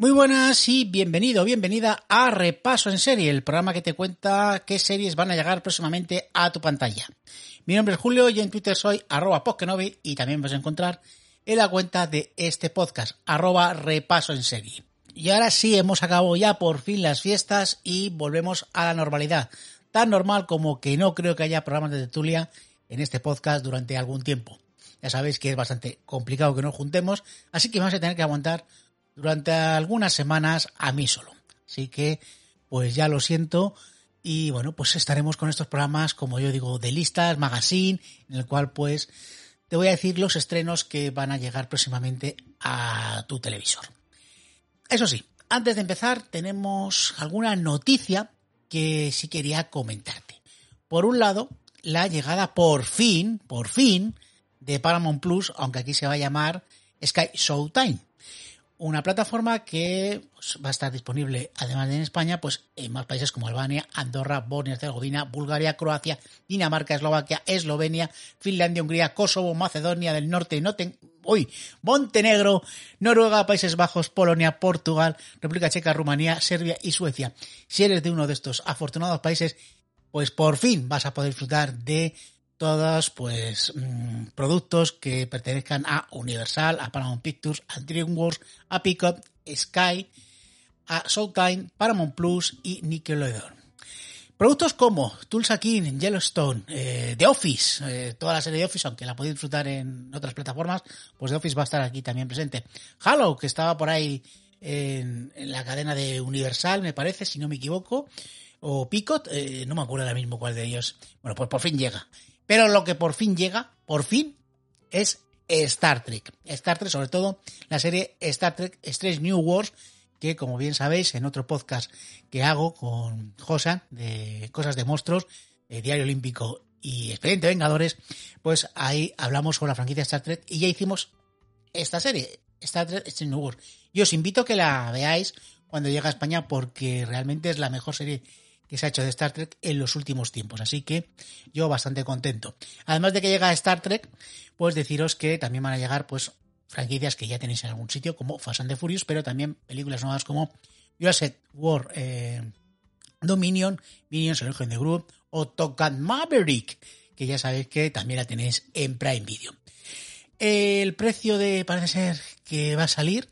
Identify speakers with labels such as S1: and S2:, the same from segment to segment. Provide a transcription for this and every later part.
S1: Muy buenas y bienvenido, bienvenida a Repaso en Serie, el programa que te cuenta qué series van a llegar próximamente a tu pantalla. Mi nombre es Julio y en Twitter soy arroba y también vas a encontrar en la cuenta de este podcast, arroba Repaso en Serie. Y ahora sí, hemos acabado ya por fin las fiestas y volvemos a la normalidad. Tan normal como que no creo que haya programas de tertulia en este podcast durante algún tiempo. Ya sabéis que es bastante complicado que nos juntemos, así que vamos a tener que aguantar durante algunas semanas a mí solo. Así que, pues ya lo siento. Y bueno, pues estaremos con estos programas, como yo digo, de listas, magazine, en el cual pues te voy a decir los estrenos que van a llegar próximamente a tu televisor. Eso sí, antes de empezar tenemos alguna noticia que sí quería comentarte. Por un lado, la llegada por fin, por fin, de Paramount Plus, aunque aquí se va a llamar Sky Showtime una plataforma que pues, va a estar disponible, además de en España, pues en más países como Albania, Andorra, Bosnia Herzegovina, Bulgaria, Croacia, Dinamarca, Eslovaquia, Eslovenia, Finlandia, Hungría, Kosovo, Macedonia del Norte, Noten, hoy Montenegro, Noruega, Países Bajos, Polonia, Portugal, República Checa, Rumanía, Serbia y Suecia. Si eres de uno de estos afortunados países, pues por fin vas a poder disfrutar de todos pues mm, productos que pertenezcan a Universal, a Paramount Pictures, a DreamWorks, a Peacock, Sky, a Showtime, Paramount Plus y Nickelodeon. Productos como Tulsa King, Yellowstone, eh, The Office, eh, toda la serie de Office, aunque la podéis disfrutar en otras plataformas, pues The Office va a estar aquí también presente. Halo, que estaba por ahí en, la cadena de Universal, me parece, si no me equivoco, o Picot, eh, no me acuerdo ahora mismo cuál de ellos. Bueno, pues por fin llega. Pero lo que por fin llega, por fin, es Star Trek. Star Trek, sobre todo la serie Star Trek Strange New Wars, que como bien sabéis, en otro podcast que hago con Josan, de Cosas de Monstruos, Diario Olímpico y Expediente Vengadores, pues ahí hablamos sobre la franquicia Star Trek y ya hicimos esta serie, Star Trek Strange New Wars. Y os invito a que la veáis cuando llegue a España porque realmente es la mejor serie que se ha hecho de Star Trek en los últimos tiempos. Así que yo bastante contento. Además de que llega Star Trek, pues deciros que también van a llegar pues franquicias que ya tenéis en algún sitio, como Fast and the Furious, pero también películas nuevas como Jurassic War eh, Dominion, Minions, el origen de Group o Top Maverick, que ya sabéis que también la tenéis en Prime Video. El precio de, parece ser que va a salir,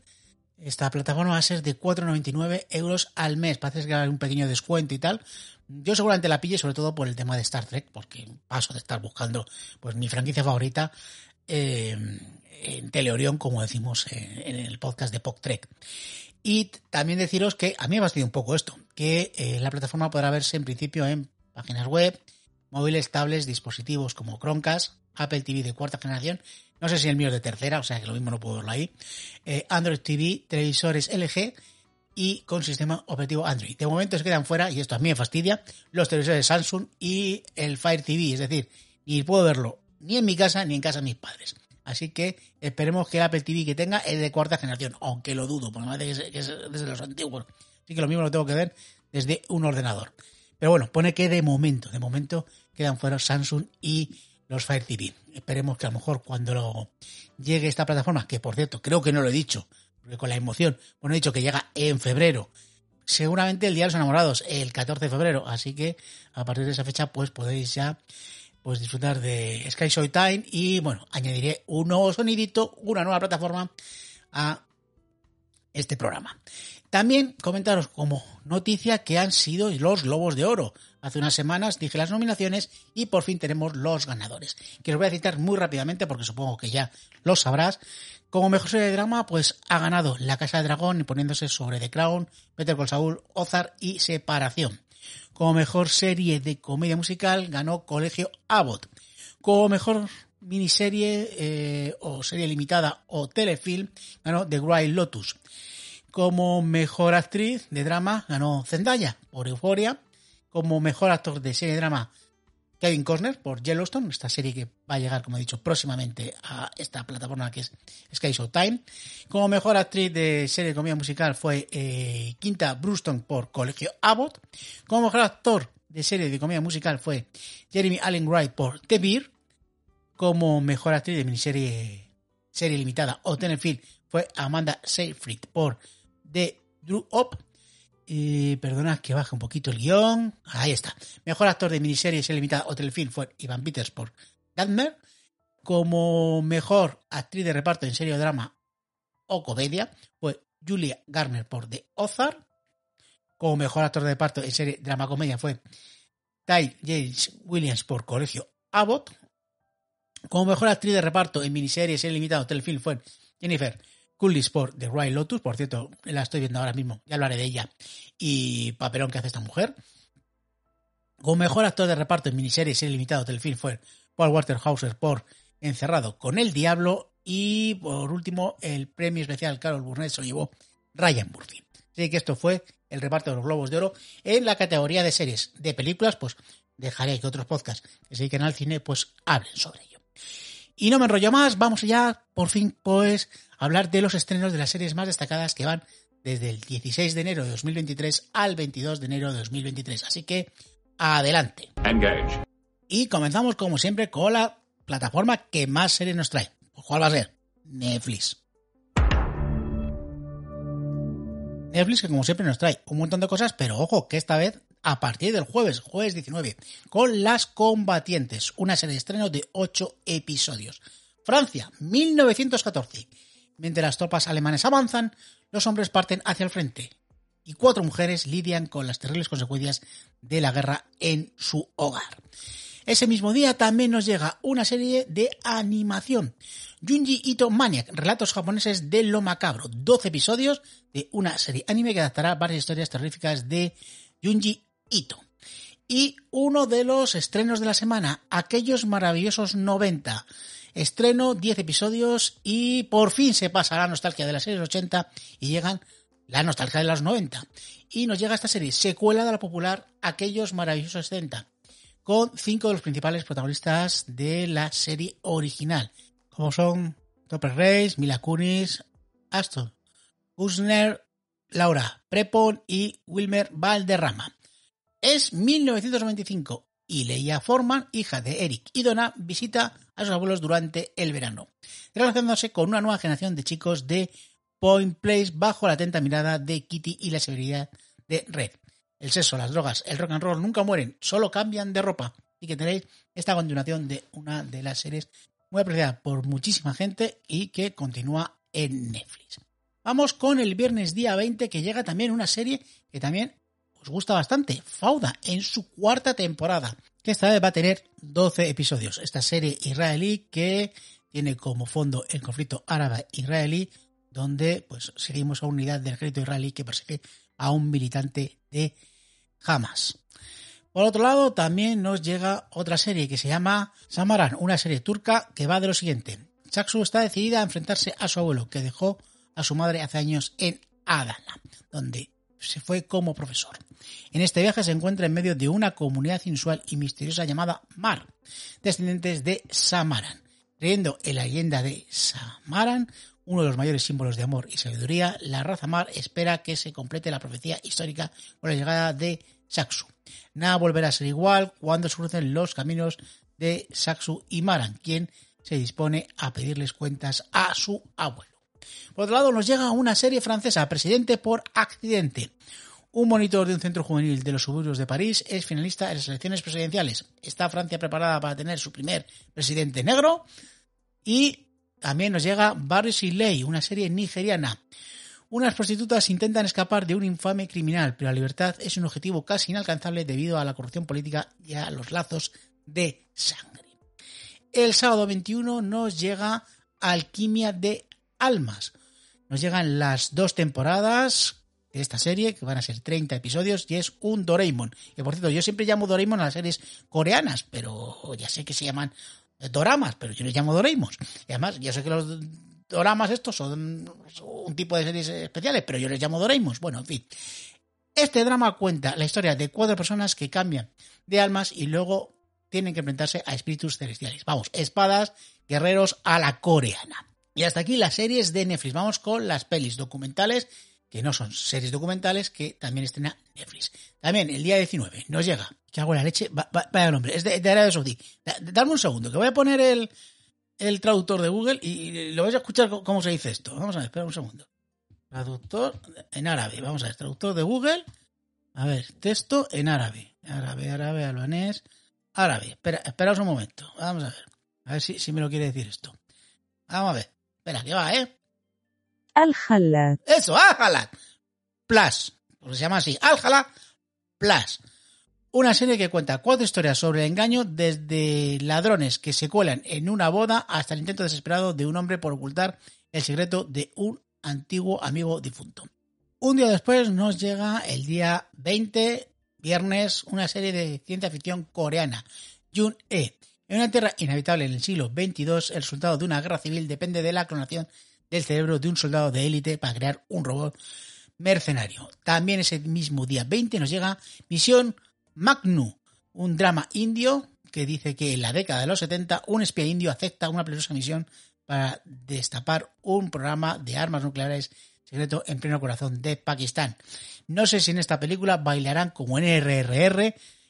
S1: esta plataforma va a ser de 4,99 euros al mes. Parece que haber un pequeño descuento y tal. Yo seguramente la pille sobre todo por el tema de Star Trek, porque paso de estar buscando pues mi franquicia favorita eh, en Teleorión, como decimos en, el podcast de POC Trek. Y también deciros que a mí me ha fastidiado un poco esto, que eh, la plataforma podrá verse en principio en páginas web, móviles, tablets, dispositivos como Chromecast, Apple TV de cuarta generación no sé si el mío es de tercera, o sea que lo mismo no puedo verlo ahí. Eh, Android TV, televisores LG y con sistema operativo Android. De momento se quedan fuera, y esto a mí me fastidia, los televisores Samsung y el Fire TV. Es decir, ni puedo verlo ni en mi casa ni en casa de mis padres. Así que esperemos que el Apple TV que tenga es de cuarta generación, aunque lo dudo, porque me parece que es, desde los antiguos. Así que lo mismo lo tengo que ver desde un ordenador. Pero bueno, pone que de momento, de momento quedan fuera Samsung y los Fire TV. Esperemos que a lo mejor cuando llegue esta plataforma, que por cierto creo que no lo he dicho, porque con la emoción, bueno, he dicho que llega en febrero, seguramente el Día de los Enamorados, el 14 de febrero, así que a partir de esa fecha pues podéis ya pues disfrutar de Sky Time y bueno, añadiré un nuevo sonidito, una nueva plataforma a este programa. También comentaros como noticia que han sido los Globos de Oro. Hace unas semanas dije las nominaciones y por fin tenemos los ganadores. Que os voy a citar muy rápidamente porque supongo que ya lo sabrás. Como mejor serie de drama, pues ha ganado La Casa de Dragón poniéndose sobre The Crown, Peter Call Saul, Ozark y Separación. Como mejor serie de comedia musical ganó Colegio Abbott. Como mejor miniserie eh, o serie limitada o telefilm ganó The Wild Lotus. Como mejor actriz de drama ganó Zendaya por Euphoria. Como mejor actor de serie drama Kevin Costner por Yellowstone, esta serie que va a llegar, como he dicho, próximamente a esta plataforma que es Sky Time. Como mejor actriz de serie de comedia musical fue eh, Quinta Brewston por Colegio Abbott. Como mejor actor de serie de comedia musical fue Jeremy Allen Wright por The Beer. Como mejor actriz de miniserie serie limitada o Tenenfield fue Amanda Seyfried por de Drew Up. Y perdona que baje un poquito el guion. Ahí está. Mejor actor de miniserie y limitada o telefilm fue Ivan Peters por Gatmer. Como mejor actriz de reparto en serie drama o comedia fue Julia Garner por The Ozark. Como mejor actor de reparto en serie drama comedia fue Ty James Williams por Colegio Abbott. Como mejor actriz de reparto en miniserie serie limitada o telefilm fue Jennifer Coolidge por The Royal Lotus, por cierto, la estoy viendo ahora mismo, ya hablaré de ella, y papelón que hace esta mujer. Como mejor actor de reparto en miniserie serie limitado telefilm fue Paul Waterhauser por Encerrado con el Diablo y por último el premio especial Carol Burnett se llevó Ryan Murphy. Así que esto fue el reparto de los Globos de Oro en la categoría de series. De películas, pues dejaré que otros podcasts que se dediquen al cine pues hablen sobre ello. Y no me enrollo más, vamos ya por fin pues hablar de los estrenos de las series más destacadas que van desde el 16 de enero de 2023 al 22 de enero de 2023. Así que, adelante. Engage. Y comenzamos como siempre con la plataforma que más series nos trae. ¿Cuál va a ser? Netflix. Netflix que como siempre nos trae un montón de cosas, pero ojo que esta vez a partir del jueves, jueves 19, con Las Combatientes, una serie de estreno de 8 episodios. Francia, 1914. Mientras las tropas alemanes avanzan, los hombres parten hacia el frente y cuatro mujeres lidian con las terribles consecuencias de la guerra en su hogar. Ese mismo día también nos llega una serie de animación. Junji Ito Maniac, relatos japoneses de lo macabro. 12 episodios de una serie anime que adaptará varias historias terroríficas de Junji Y uno de los estrenos de la semana, aquellos maravillosos 90. Estreno 10 episodios y por fin se pasa la nostalgia de las series 80 y llegan la nostalgia de los 90. Y nos llega esta serie, secuela de la popular Aquellos maravillosos 70, con cinco de los principales protagonistas de la serie original, como son Topper Reis, Mila Kunis, Aston Usner, Laura Prepon y Wilmer Valderrama. Es 1995 y Leia Forman, hija de Eric y Donna, visita a sus abuelos durante el verano, relacionándose con una nueva generación de chicos de Point Place bajo la atenta mirada de Kitty y la severidad de Red. El sexo, las drogas, el rock and roll nunca mueren, solo cambian de ropa. Y que tenéis esta continuación de una de las series muy apreciada por muchísima gente y que continúa en Netflix. Vamos con el viernes día 20 que llega también una serie que también os gusta bastante, Fauda, en su cuarta temporada, que esta vez va a tener 12 episodios. Esta serie israelí que tiene como fondo el conflicto árabe-israelí, donde pues seguimos a una unidad del ejército israelí que persigue a un militante de Hamas. Por otro lado, también nos llega otra serie que se llama Samaran, una serie turca que va de lo siguiente. Saksu está decidida a enfrentarse a su abuelo, que dejó a su madre hace años en Adana, donde se fue como profesor. En este viaje se encuentra en medio de una comunidad inusual y misteriosa llamada Mar, descendientes de Samaran. Creyendo en la leyenda de Samaran, uno de los mayores símbolos de amor y sabiduría, la raza Mar espera que se complete la profecía histórica con la llegada de Saxu. Nada volverá a ser igual cuando se crucen los caminos de Saxu y Maran, quien se dispone a pedirles cuentas a su abuelo. Por otro lado, nos llega una serie francesa, Presidente por accidente. Un monitor de un centro juvenil de los suburbios de París es finalista en las elecciones presidenciales. ¿Está Francia preparada para tener su primer presidente negro? Y también nos llega Barrios y Ley, una serie nigeriana. Unas prostitutas intentan escapar de un infame criminal, pero la libertad es un objetivo casi inalcanzable debido a la corrupción política y a los lazos de sangre. El sábado 21 nos llega Alquimia de Almas. Nos llegan las dos temporadas de esta serie, que van a ser 30 episodios, y es un Doraemon. Y por cierto, yo siempre llamo Doraemon a las series coreanas, pero ya sé que se llaman doramas, pero yo les llamo Doraemon. Y además, yo sé que los doramas estos son un tipo de series especiales, pero yo les llamo Doraemon. Bueno, en fin. Este drama cuenta la historia de cuatro personas que cambian de almas y luego tienen que enfrentarse a espíritus celestiales. Vamos, espadas, guerreros a la coreana. Y hasta aquí las series de Netflix. Vamos con las pelis documentales, que no son series documentales, que también estrena Netflix. También el día 19 nos llega. ¿Qué hago la leche? vaya nombre, es de, de Arabia Saudí. Dame un segundo, que voy a poner el, el traductor de Google y lo vais a escuchar cómo se dice esto. Vamos a ver, espera un segundo. Traductor en árabe. Vamos a ver, traductor de Google. A ver, texto en árabe. Árabe, árabe, albanés, árabe. Espera, esperaos un momento. Vamos a ver. A ver si, si me lo quiere decir esto. Vamos a ver. Espera, que va, ¿eh?
S2: al
S1: Eso, al Plus. Pues se llama así. al Plus. Una serie que cuenta cuatro historias sobre el engaño, desde ladrones que se cuelan en una boda hasta el intento desesperado de un hombre por ocultar el secreto de un antiguo amigo difunto. Un día después nos llega el día 20, viernes, una serie de ciencia ficción coreana, Jun E. En una tierra inhabitable en el siglo XXII, el resultado de una guerra civil depende de la clonación del cerebro de un soldado de élite para crear un robot mercenario. También ese mismo día 20 nos llega Misión Magnu, un drama indio que dice que en la década de los 70 un espía indio acepta una peligrosa misión para destapar un programa de armas nucleares secreto en pleno corazón de Pakistán. No sé si en esta película bailarán como en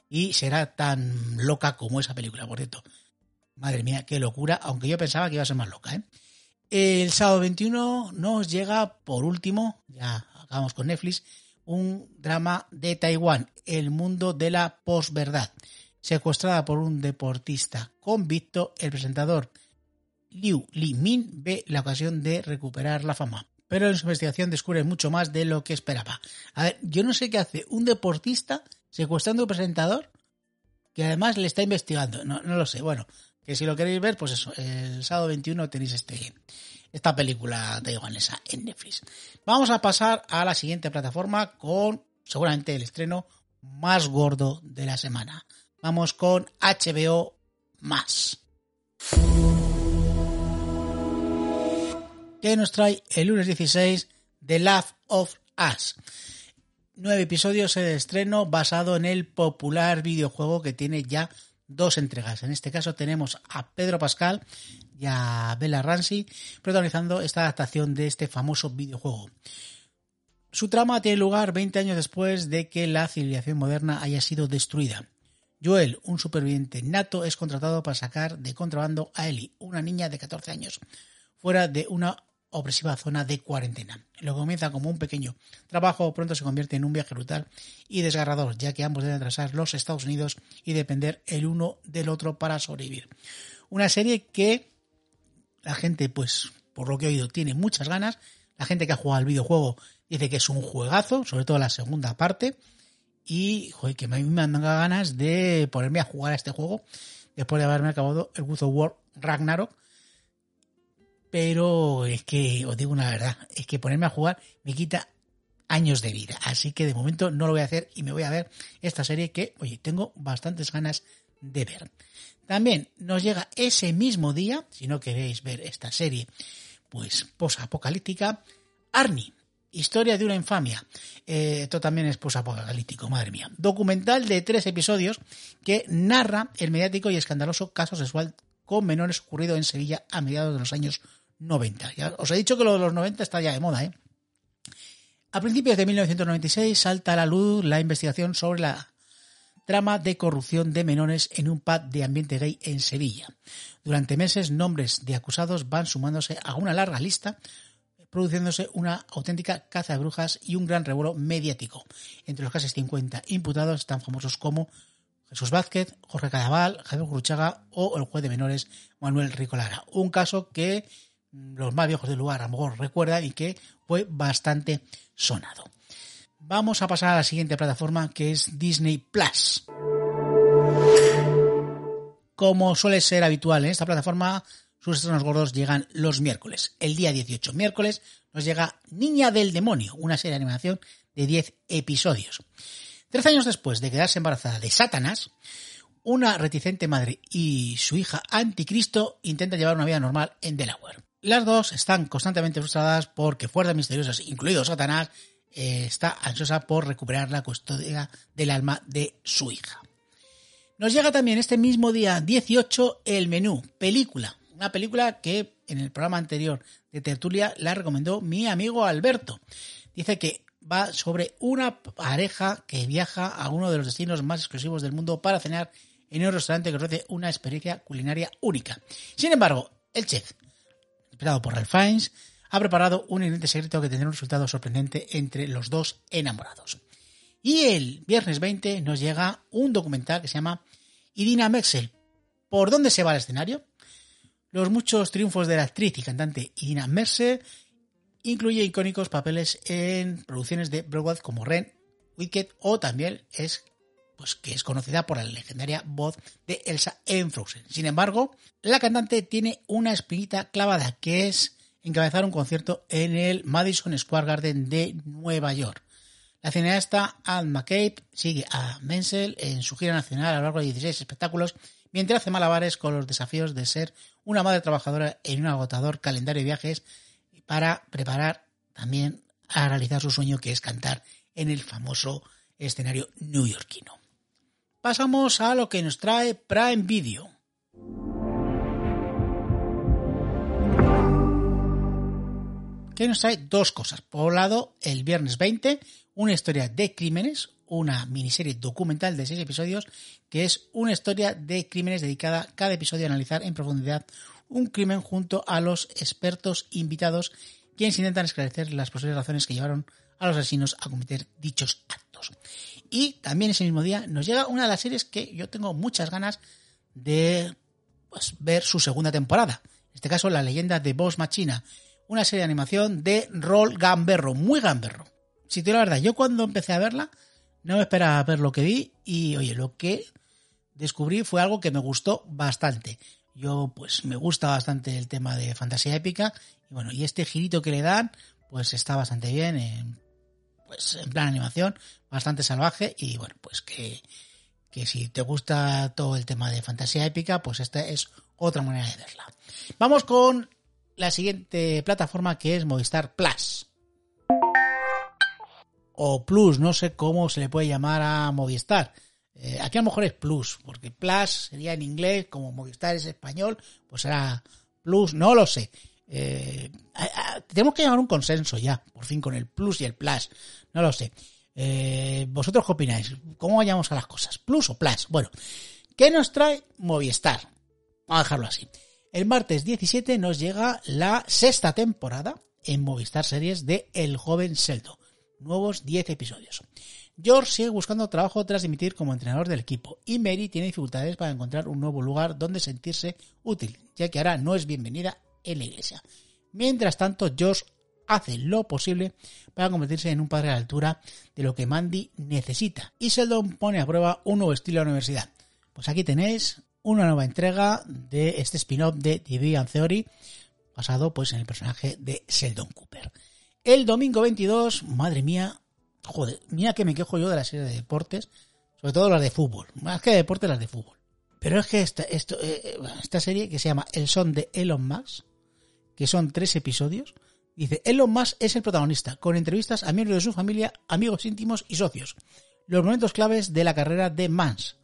S1: y será tan loca como esa película, por cierto. Madre mía, qué locura, aunque yo pensaba que iba a ser más loca. ¿eh? El sábado 21 nos llega, por último, ya acabamos con Netflix, un drama de Taiwán, El mundo de la posverdad. Secuestrada por un deportista convicto, el presentador Liu Li Min ve la ocasión de recuperar la fama. Pero en su investigación descubre mucho más de lo que esperaba. A ver, yo no sé qué hace un deportista secuestrando a un presentador que además le está investigando. No, no lo sé. Bueno, que si lo queréis ver, pues eso, el sábado 21 tenéis este, esta película taiwanesa en Netflix. Vamos a pasar a la siguiente plataforma con seguramente el estreno más gordo de la semana. Vamos con HBO más. ¿Qué nos trae el lunes 16 The Love of Us? Nueve episodios de estreno basado en el popular videojuego que tiene ya dos entregas. En este caso tenemos a Pedro Pascal y a Bella Ramsey protagonizando esta adaptación de este famoso videojuego. Su trama tiene lugar 20 años después de que la civilización moderna haya sido destruida. Joel, un superviviente nato, es contratado para sacar de contrabando a Ellie, una niña de 14 años, fuera de una opresiva zona de cuarentena. Lo que comienza como un pequeño trabajo pronto se convierte en un viaje brutal y desgarrador, ya que ambos deben atrasar los Estados Unidos y depender el uno del otro para sobrevivir. Una serie que la gente, pues, por lo que he oído, tiene muchas ganas. La gente que ha jugado al videojuego dice que es un juegazo, sobre todo la segunda parte. Y, joder, que mí me dan ganas de ponerme a jugar a este juego después de haberme acabado el God of War Ragnarok pero es que os digo una verdad, es que ponerme a jugar me quita años de vida, así que de momento no lo voy a hacer y me voy a ver esta serie que, oye, tengo bastantes ganas de ver. También nos llega ese mismo día, si no queréis ver esta serie, pues posapocalíptica, Arnie, Historia de una infamia. Eh, esto también es posapocalíptico, madre mía. Documental de tres episodios que narra el mediático y escandaloso caso sexual con menores ocurrido en Sevilla a mediados de los años 90. Ya os he dicho que lo de los 90 está ya de moda, ¿eh? A principios de 1996 salta a la luz la investigación sobre la trama de corrupción de menores en un pub de ambiente gay en Sevilla. Durante meses, nombres de acusados van sumándose a una larga lista, produciéndose una auténtica caza de brujas y un gran revuelo mediático. Entre los casi 50 imputados tan famosos como Jesús Vázquez, Jorge Cadaval, Javier Gruchaga o el juez de menores Manuel Ricolara. Un caso que los más viejos del lugar a lo mejor recuerdan y que fue bastante sonado. Vamos a pasar a la siguiente plataforma que es Disney Plus. Como suele ser habitual en esta plataforma, sus estrenos gordos llegan los miércoles. El día 18, miércoles, nos llega Niña del Demonio, una serie de animación de 10 episodios. Trece años después de quedarse embarazada de Satanás, una reticente madre y su hija Anticristo intentan llevar una vida normal en Delaware. Las dos están constantemente frustradas porque fuerzas misteriosas, incluido Satanás, eh, está ansiosa por recuperar la custodia del alma de su hija. Nos llega también este mismo día 18 el menú, película. Una película que en el programa anterior de Tertulia la recomendó mi amigo Alberto. Dice que va sobre una pareja que viaja a uno de los destinos más exclusivos del mundo para cenar en un restaurante que ofrece una experiencia culinaria única. Sin embargo, el chef, inspirado por Ralph Fiennes, ha preparado un ingrediente secreto que tendrá un resultado sorprendente entre los dos enamorados. Y el viernes 20 nos llega un documental que se llama Idina Mexel. ¿Por dónde se va el escenario? Los muchos triunfos de la actriz y cantante Idina Mercer incluye icónicos papeles en producciones de Broadway como Ren, Wicked o también es pues que es conocida por la legendaria voz de Elsa en Frozen. Sin embargo, la cantante tiene una espinita clavada que es encabezar un concierto en el Madison Square Garden de Nueva York. La cineasta Anne McCabe sigue a Menzel en su gira nacional a lo largo de 16 espectáculos mientras hace malabares con los desafíos de ser una madre trabajadora en un agotador calendario de viajes para preparar también a realizar su sueño que es cantar en el famoso escenario neoyorquino. Pasamos a lo que nos trae Prime Video. que nos trae dos cosas. Por un lado, el viernes 20, una historia de crímenes, una miniserie documental de seis episodios, que es una historia de crímenes dedicada cada episodio a analizar en profundidad un crimen junto a los expertos invitados, quienes intentan esclarecer las posibles razones que llevaron a los asesinos a cometer dichos actos. Y también ese mismo día nos llega una de las series que yo tengo muchas ganas de pues, ver su segunda temporada. En este caso, la leyenda de Boss Machina, una serie de animación de rol gamberro, muy gamberro. Si te digo la verdad, yo cuando empecé a verla no me esperaba ver lo que vi y oye, lo que descubrí fue algo que me gustó bastante. Yo pues me gusta bastante el tema de fantasía épica y bueno, y este girito que le dan pues está bastante bien en, pues en plan animación, bastante salvaje y bueno, pues que, que si te gusta todo el tema de fantasía épica, pues esta es otra manera de verla. Vamos con la siguiente plataforma que es Movistar Plus. O Plus, no sé cómo se le puede llamar a Movistar. Eh, aquí a lo mejor es Plus, porque Plus sería en inglés, como Movistar es español, pues será Plus, no lo sé. Eh, tenemos que llegar un consenso ya, por fin, con el Plus y el Plus. No lo sé. Eh, ¿Vosotros qué opináis? ¿Cómo vayamos a las cosas? ¿Plus o Plus? Bueno, ¿qué nos trae Movistar? Vamos a dejarlo así. El martes 17 nos llega la sexta temporada en Movistar Series de El joven Seldo. Nuevos 10 episodios. George sigue buscando trabajo tras dimitir como entrenador del equipo y Mary tiene dificultades para encontrar un nuevo lugar donde sentirse útil, ya que ahora no es bienvenida en la iglesia. Mientras tanto, George hace lo posible para convertirse en un padre a la altura de lo que Mandy necesita. Y Sheldon pone a prueba un nuevo estilo de universidad. Pues aquí tenéis una nueva entrega de este spin-off de TV and Theory, basado pues en el personaje de Sheldon Cooper. El domingo 22, madre mía, joder, mira que me quejo yo de la serie de deportes, sobre todo las de fútbol, más que de deportes las de fútbol. Pero es que esta, esto, eh, esta serie que se llama El son de Elon Musk, que son tres episodios, dice, Elon Musk es el protagonista, con entrevistas a miembros de su familia, amigos íntimos y socios. Los momentos claves de la carrera de Mans,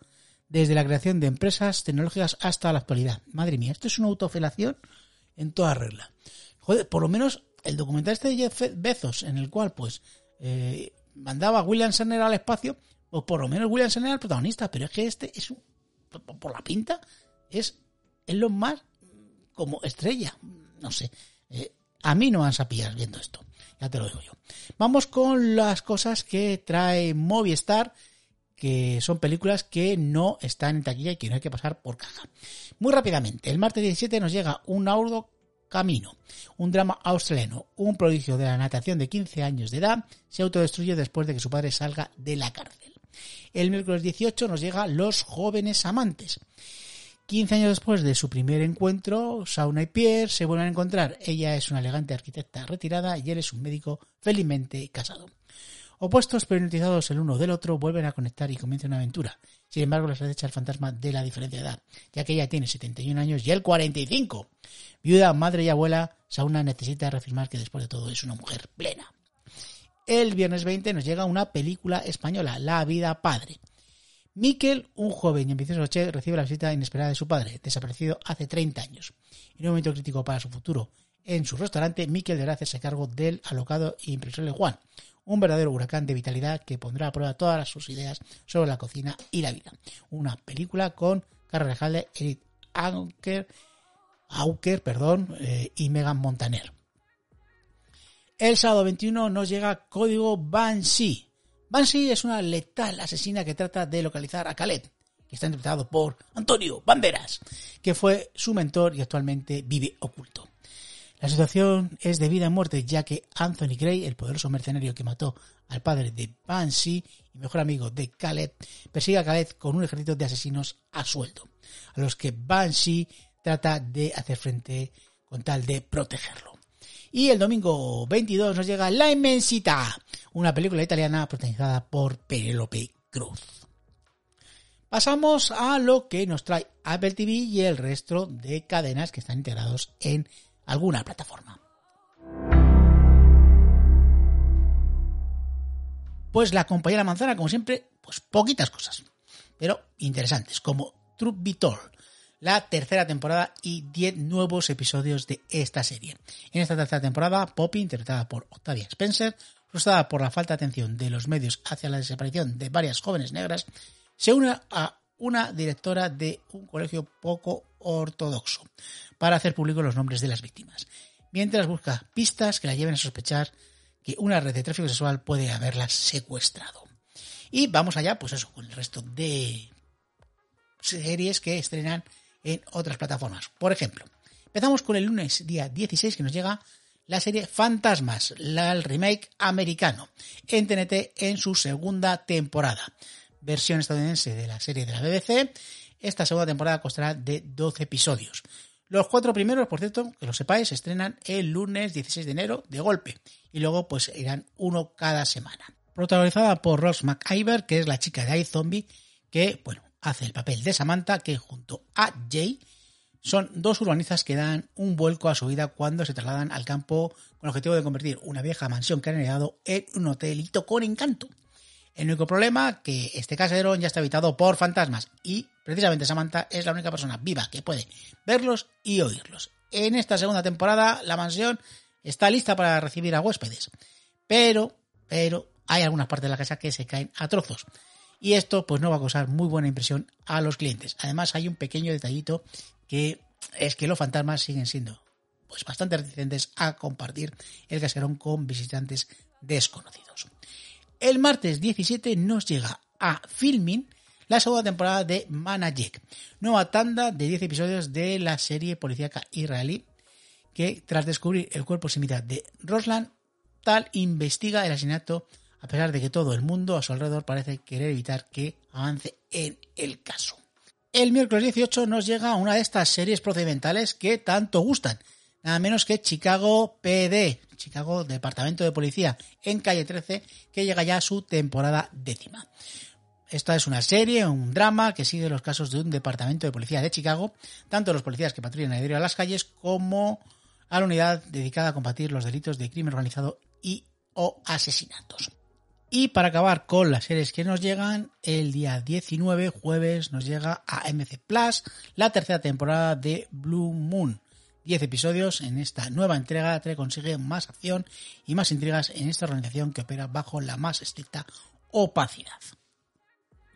S1: desde la creación de empresas tecnológicas hasta la actualidad. Madre mía, esto es una autofelación en toda regla. Joder, por lo menos el documental este de Jeff Bezos, en el cual pues eh, mandaba a William Shatner al espacio, pues por lo menos William Shatner era el protagonista, pero es que este es un, por la pinta, es, lo más como estrella, no sé. Eh, a mí no van a pillar viendo esto, ya te lo digo yo. Vamos con las cosas que trae Movistar que son películas que no están en taquilla y que no hay que pasar por caja. Muy rápidamente, el martes 17 nos llega un audio, camino. Un drama australiano, un prodigio de la natación de 15 años de edad, se autodestruye después de que su padre salga de la cárcel. El miércoles 18 nos llega Los jóvenes amantes. 15 años después de su primer encuentro, Sauna y Pierre se vuelven a encontrar. Ella es una elegante arquitecta retirada y él es un médico felizmente casado. Opuestos pero hipnotizados el uno del otro, vuelven a conectar y comienza una aventura. Sin embargo, les acecha el fantasma de la diferencia de edad, ya que ella tiene 71 años y él 45. Viuda, madre y abuela, Sauna necesita reafirmar que después de todo es una mujer plena. El viernes 20 nos llega una película española, La vida padre. Miquel, un joven y ambicioso Che, recibe la visita inesperada de su padre, desaparecido hace 30 años. En un momento crítico para su futuro en su restaurante, Miquel deberá hacerse cargo del alocado e impresorible Juan, un verdadero huracán de vitalidad que pondrá a prueba todas sus ideas sobre la cocina y la vida. Una película con Carlos Rejalde, Edith Auker, Auker perdón, eh, y Megan Montaner. El sábado 21 nos llega Código Banshee. Banshee es una letal asesina que trata de localizar a Caleb, que está interpretado por Antonio Banderas, que fue su mentor y actualmente vive oculto. La situación es de vida y muerte, ya que Anthony Gray, el poderoso mercenario que mató al padre de Banshee y mejor amigo de Caleb, persigue a Caleb con un ejército de asesinos a sueldo, a los que Banshee trata de hacer frente con tal de protegerlo. Y el domingo 22 nos llega La Inmensita, una película italiana protagonizada por Penelope Cruz. Pasamos a lo que nos trae Apple TV y el resto de cadenas que están integrados en alguna plataforma. Pues la compañera manzana, como siempre, pues poquitas cosas, pero interesantes, como Truth Be la tercera temporada y 10 nuevos episodios de esta serie. En esta tercera temporada, Poppy, interpretada por Octavia Spencer, frustrada por la falta de atención de los medios hacia la desaparición de varias jóvenes negras, se une a una directora de un colegio poco ortodoxo para hacer público los nombres de las víctimas, mientras busca pistas que la lleven a sospechar que una red de tráfico sexual puede haberlas secuestrado. Y vamos allá, pues eso, con el resto de series que estrenan en otras plataformas. Por ejemplo, empezamos con el lunes día 16 que nos llega la serie Fantasmas, el remake americano, en TNT en su segunda temporada. Versión estadounidense de la serie de la BBC. Esta segunda temporada costará de 12 episodios. Los cuatro primeros, por cierto, que lo sepáis, se estrenan el lunes 16 de enero de golpe. Y luego pues irán uno cada semana. Protagonizada por Ross McIver, que es la chica de iZombie, que, bueno, hace el papel de Samantha, que junto a Jay son dos urbanistas que dan un vuelco a su vida cuando se trasladan al campo con el objetivo de convertir una vieja mansión que han heredado en un hotelito con encanto. El único problema que este caserón ya está habitado por fantasmas y precisamente Samantha es la única persona viva que puede verlos y oírlos. En esta segunda temporada la mansión está lista para recibir a huéspedes, pero, pero hay algunas partes de la casa que se caen a trozos y esto pues no va a causar muy buena impresión a los clientes. Además hay un pequeño detallito que es que los fantasmas siguen siendo pues bastante reticentes a compartir el caserón con visitantes desconocidos. El martes 17 nos llega a Filming la segunda temporada de Manajek, nueva tanda de 10 episodios de la serie policíaca israelí que tras descubrir el cuerpo sin vida de Roslan, tal investiga el asesinato a pesar de que todo el mundo a su alrededor parece querer evitar que avance en el caso. El miércoles 18 nos llega una de estas series procedimentales que tanto gustan, nada menos que Chicago PD, Chicago Departamento de Policía, en calle 13, que llega ya a su temporada décima. Esta es una serie, un drama que sigue los casos de un departamento de policía de Chicago, tanto los policías que patrullan a las calles como a la unidad dedicada a combatir los delitos de crimen organizado y o asesinatos. Y para acabar con las series que nos llegan, el día 19, jueves, nos llega a MC Plus la tercera temporada de Blue Moon. 10 episodios en esta nueva entrega que consigue más acción y más intrigas en esta organización que opera bajo la más estricta opacidad.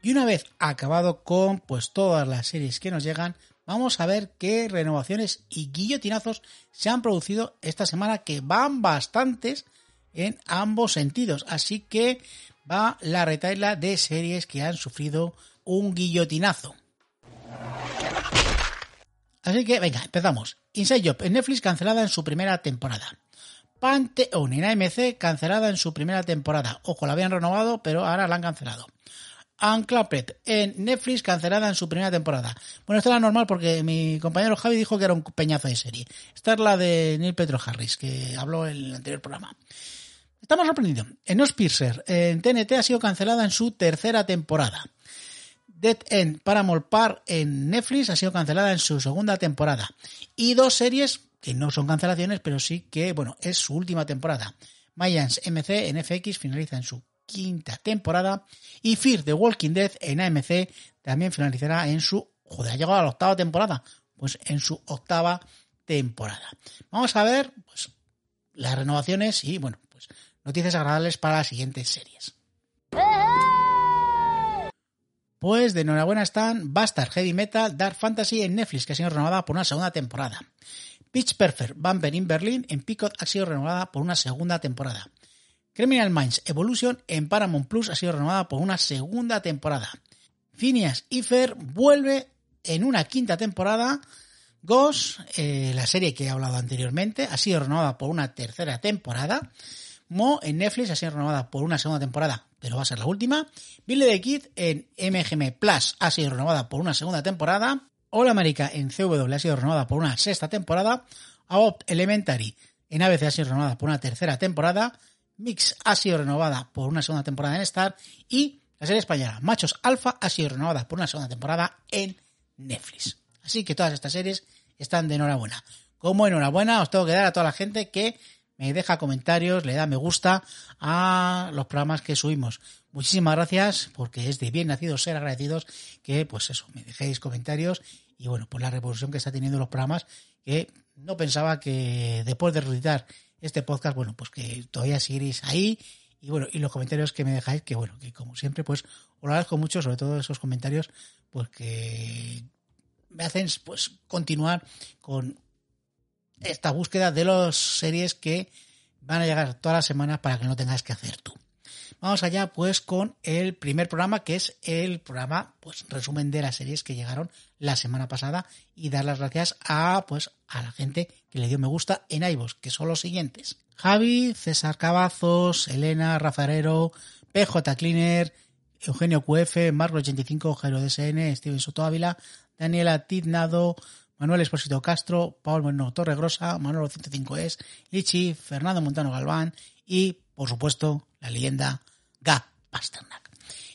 S1: Y una vez acabado con pues todas las series que nos llegan, vamos a ver qué renovaciones y guillotinazos se han producido esta semana que van bastantes en ambos sentidos. Así que va la retaila de series que han sufrido un guillotinazo. Así que, venga, empezamos. Inside Job en Netflix cancelada en su primera temporada. Pantheon en AMC cancelada en su primera temporada. Ojo, la habían renovado, pero ahora la han cancelado. Unclapped en Netflix cancelada en su primera temporada. Bueno, esta era normal porque mi compañero Javi dijo que era un peñazo de serie. Esta es la de Neil Petro Harris, que habló en el anterior programa. Estamos sorprendidos. En Piercer en TNT ha sido cancelada en su tercera temporada. Dead End Paramount Park en Netflix ha sido cancelada en su segunda temporada. Y dos series que no son cancelaciones, pero sí que, bueno, es su última temporada. Mayans MC en FX finaliza en su quinta temporada y Fear the Walking Dead en AMC también finalizará en su, joder, ha llegado a la octava temporada, pues en su octava temporada. Vamos a ver, pues, las renovaciones y, bueno, noticias agradables para las siguientes series. Pues de enhorabuena están Bastard Heavy Metal Dark Fantasy en Netflix, que ha sido renovada por una segunda temporada. Pitch Perfect Bumper in Berlin en Picot ha sido renovada por una segunda temporada. Criminal Minds Evolution en Paramount Plus ha sido renovada por una segunda temporada. Phineas y Fer vuelve en una quinta temporada. Ghost, eh, la serie que he hablado anteriormente, ha sido renovada por una tercera temporada. Mo en Netflix ha sido renovada por una segunda temporada, pero va a ser la última. Billy the Kid en MGM Plus ha sido renovada por una segunda temporada. All America en CW ha sido renovada por una sexta temporada. Adopt Elementary en ABC ha sido renovada por una tercera temporada. Mix ha sido renovada por una segunda temporada en Star y la serie española Machos Alfa ha sido renovada por una segunda temporada en Netflix. Así que todas estas series están de enhorabuena. Como enhorabuena os tengo que dar a toda la gente que me deja comentarios, le da me gusta a los programas que subimos. Muchísimas gracias porque es de bien nacido ser agradecidos que pues eso, me dejéis comentarios y bueno, por la revolución que está teniendo los programas que no pensaba que después de reeditar este podcast, bueno, pues que todavía seguiréis ahí y bueno, y los comentarios que me dejáis, que bueno, que como siempre, pues os lo agradezco mucho, sobre todo esos comentarios, pues que me hacen pues continuar con esta búsqueda de las series que van a llegar todas las semanas para que no tengas que hacer tú. Vamos allá pues con el primer programa que es el programa pues resumen de las series que llegaron la semana pasada y dar las gracias a pues a la gente que le dio me gusta en iVoox, que son los siguientes. Javi, César Cavazos, Elena, Rafarero, PJ Cleaner, Eugenio QF, Marco 85, Jairo DSN, Steven Soto Ávila, Daniela Tiznado, Manuel Espósito Castro, Paul Bueno Torregrosa, Manuel 105es, Lichi, Fernando Montano Galván y, por supuesto, la leyenda Ga Pasternak.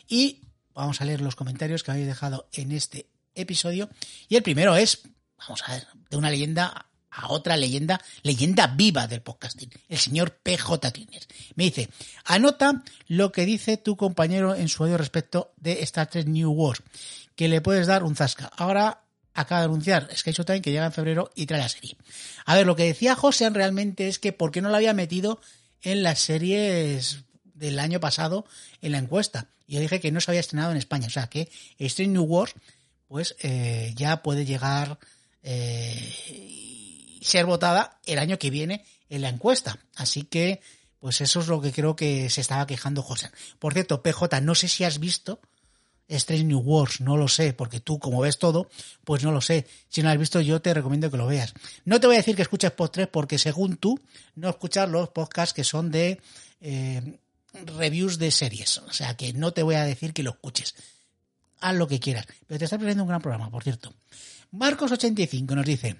S1: Y vamos a leer los comentarios que habéis dejado en este episodio. Y el primero es, vamos a ver, de una leyenda a otra leyenda, leyenda viva del podcasting, el señor PJ Cleaner. Me dice, anota lo que dice tu compañero en su audio respecto de Star Trek New Wars, que le puedes dar un zasca. Ahora acaba de anunciar Sky Time que llega en febrero y trae la serie. A ver, lo que decía José realmente es que por qué no la había metido en las series del año pasado en la encuesta. Yo dije que no se había estrenado en España, o sea que Stream New Wars pues eh, ya puede llegar eh, ser votada el año que viene en la encuesta. Así que pues eso es lo que creo que se estaba quejando José. Por cierto, PJ, no sé si has visto Strange New Wars, no lo sé, porque tú como ves todo, pues no lo sé. Si no has visto, yo te recomiendo que lo veas. No te voy a decir que escuches 3 porque según tú, no escuchas los podcasts que son de eh, reviews de series. O sea que no te voy a decir que lo escuches. Haz lo que quieras. Pero te está perdiendo un gran programa, por cierto. Marcos85 nos dice,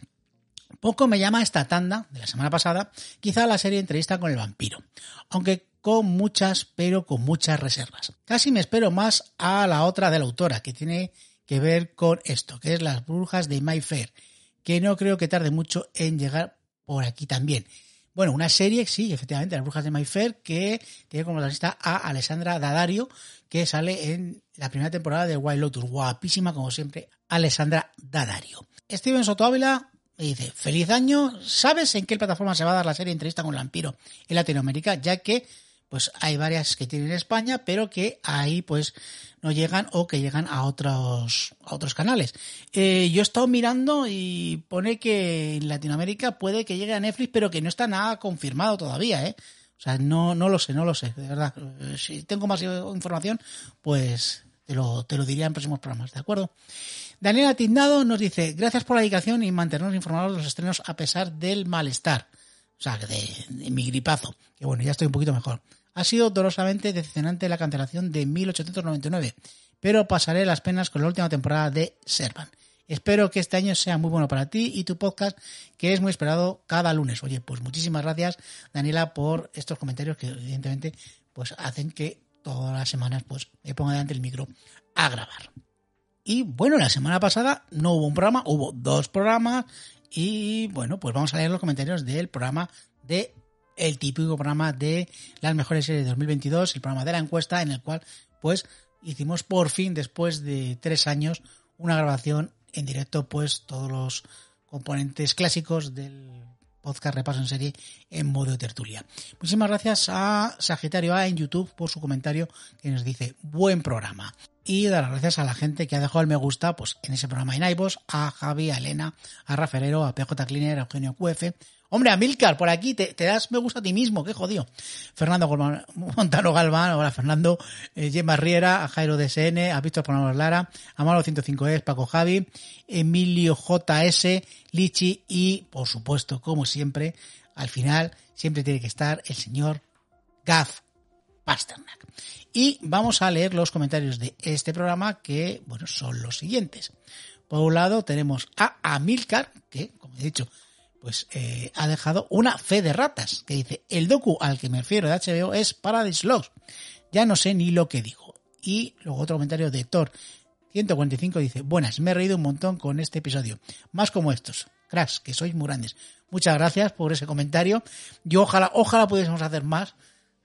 S1: poco me llama esta tanda de la semana pasada, quizá la serie entrevista con el vampiro. Aunque con muchas, pero con muchas reservas. Casi me espero más a la otra de la autora, que tiene que ver con esto, que es Las Brujas de Mayfair, que no creo que tarde mucho en llegar por aquí también. Bueno, una serie, sí, efectivamente, Las Brujas de Mayfair, que tiene como protagonista a Alessandra Daddario, que sale en la primera temporada de Wild Lotus. Guapísima, como siempre, Alessandra Daddario. Steven Soto Ávila me dice, feliz año, ¿sabes en qué plataforma se va a dar la serie Entrevista con el Vampiro en Latinoamérica? Ya que pues hay varias que tienen en España, pero que ahí pues no llegan o que llegan a otros, a otros canales. Eh, yo he estado mirando y pone que en Latinoamérica puede que llegue a Netflix, pero que no está nada confirmado todavía, ¿eh? O sea, no, no lo sé, no lo sé, de verdad. Eh, si tengo más información, pues te lo, te lo diría en próximos programas, ¿de acuerdo? Daniela Tiznado nos dice, gracias por la dedicación y mantenernos informados de los estrenos a pesar del malestar. O sea, de mi gripazo. Que bueno, ya estoy un poquito mejor. Ha sido dolorosamente decepcionante la cancelación de 1899, pero pasaré las penas con la última temporada de Servan. Espero que este año sea muy bueno para ti y tu podcast, que es muy esperado cada lunes. Oye, pues muchísimas gracias, Daniela, por estos comentarios que evidentemente pues hacen que todas las semanas pues me ponga delante el micro a grabar. Y bueno, la semana pasada no hubo un programa, hubo dos programas y bueno, pues vamos a leer los comentarios del programa de el típico programa de las mejores series de 2022, el programa de la encuesta en el cual pues hicimos por fin después de tres años una grabación en directo pues todos los componentes clásicos del podcast Repaso en Serie en modo tertulia. Muchísimas gracias a Sagitario A en YouTube por su comentario que nos dice buen programa. Y dar las gracias a la gente que ha dejado el me gusta pues en ese programa en iVoox, a Javi, a Elena, a Rafaelero, a PJ Cleaner, a Eugenio QF, Hombre, a Milcar, por aquí, te, das me gusta a ti mismo, qué jodido. Fernando Montano Galván, hola Fernando, eh, Gemma Riera, a Jairo DSN, a Víctor Ponamos Lara, a Malo 105 es Paco Javi, Emilio JS, Lichi y, por supuesto, como siempre, al final siempre tiene que estar el señor Gaf Pasternak. Y vamos a leer los comentarios de este programa que, bueno, son los siguientes. Por un lado tenemos a Amilcar, que, como he dicho, pues eh, ha dejado una fe de ratas, que dice, el docu al que me refiero de HBO es Paradise Lost. Ya no sé ni lo que digo. Y luego otro comentario de Thor 145 dice, buenas, me he reído un montón con este episodio. Más como estos. Cracks, que sois muy grandes. Muchas gracias por ese comentario. Yo ojalá, ojalá pudiésemos hacer más.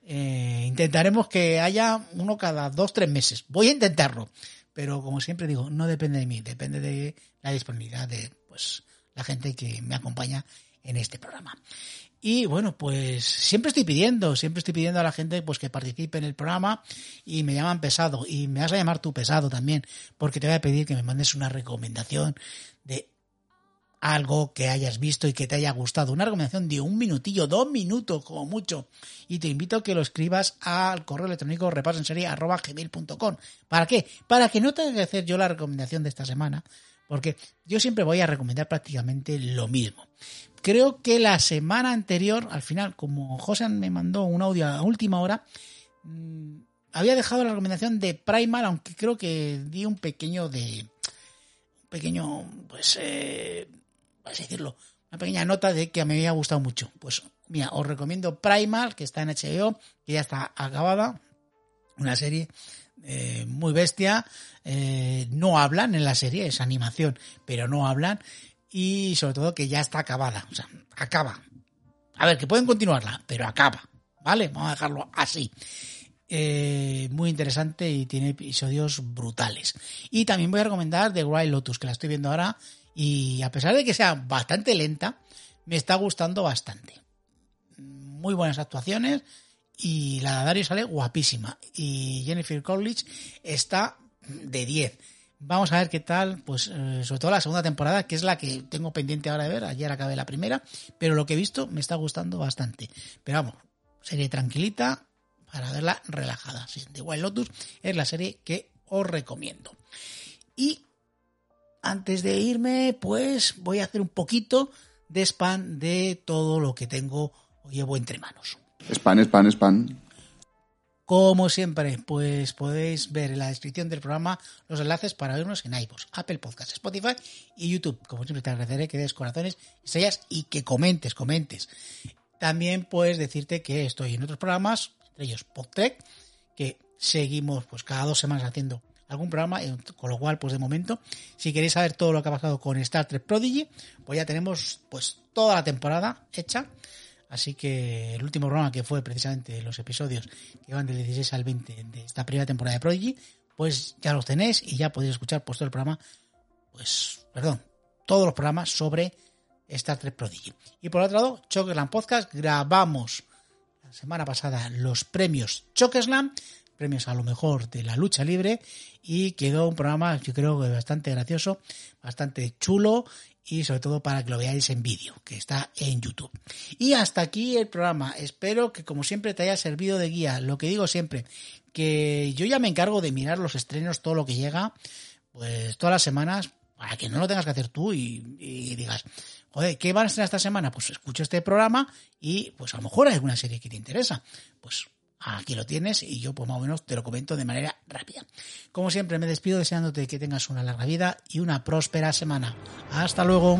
S1: Eh, intentaremos que haya uno cada dos, tres meses. Voy a intentarlo. Pero como siempre digo, no depende de mí, depende de la disponibilidad de, pues, la gente que me acompaña en este programa. Y bueno, pues siempre estoy pidiendo, siempre estoy pidiendo a la gente pues que participe en el programa y me llaman pesado y me vas a llamar tú pesado también porque te voy a pedir que me mandes una recomendación de algo que hayas visto y que te haya gustado. Una recomendación de un minutillo, dos minutos como mucho. Y te invito a que lo escribas al correo electrónico repasenserie.com. ¿Para qué? Para que no tenga que hacer yo la recomendación de esta semana, porque yo siempre voy a recomendar prácticamente lo mismo. Creo que la semana anterior, al final, como José me mandó un audio a última hora, mm, había dejado la recomendación de Primal, aunque creo que di un pequeño de. Un pequeño, pues. Eh, a decirlo. Una pequeña nota de que me había gustado mucho. Pues, mira, os recomiendo Primal, que está en HBO, que ya está acabada. Una serie eh, muy bestia. Eh, no hablan en la serie, es animación, pero no hablan. Y sobre todo que ya está acabada. O sea, acaba. A ver, que pueden continuarla, pero acaba. ¿Vale? Vamos a dejarlo así. Eh, muy interesante y tiene episodios brutales. Y también voy a recomendar The Wild Lotus, que la estoy viendo ahora. Y a pesar de que sea bastante lenta, me está gustando bastante. Muy buenas actuaciones y la Dario sale guapísima. Y Jennifer Coolidge está de 10. Vamos a ver qué tal, pues eh, sobre todo la segunda temporada, que es la que tengo pendiente ahora de ver. Ayer acabé la primera, pero lo que he visto me está gustando bastante. Pero vamos, serie tranquilita para verla relajada. Sí, The Wild Lotus es la serie que os recomiendo. Y antes de irme, pues voy a hacer un poquito de spam de todo lo que tengo o llevo entre manos.
S2: Spam, spam, spam.
S1: Como siempre, pues podéis ver en la descripción del programa los enlaces para vernos en iVoox, Apple Podcasts, Spotify y YouTube. Como siempre te agradeceré que des corazones, estrellas y que comentes, comentes. También puedes decirte que estoy en otros programas, entre ellos PodTrek, que seguimos pues cada dos semanas haciendo algún programa, eh, con lo cual, pues de momento, si queréis saber todo lo que ha pasado con Star Trek Prodigy, pues ya tenemos pues toda la temporada hecha Así que el último programa que fue precisamente los episodios que van del 16 al 20 de esta primera temporada de Prodigy, pues ya los tenéis y ya podéis escuchar pues todo el programa, pues, perdón, todos los programas sobre Star Trek Prodigy. Y por otro lado, Chokeslam Podcast, grabamos la semana pasada los premios Chokeslam, premios a lo mejor de la lucha libre y quedó un programa yo creo que bastante gracioso, bastante chulo y sobre todo para que lo veáis en vídeo, que está en YouTube. Y hasta aquí el programa. Espero que como siempre te haya servido de guía. Lo que digo siempre, que yo ya me encargo de mirar los estrenos, todo lo que llega, pues todas las semanas, para que no lo tengas que hacer tú y, digas, joder, ¿qué van a estrenar esta semana? Pues escucho este programa y pues a lo mejor hay alguna serie que te interesa. Pues aquí lo tienes y yo pues más o menos te lo comento de manera rápida. Como siempre me despido deseándote que tengas una larga vida y una próspera semana. Hasta luego.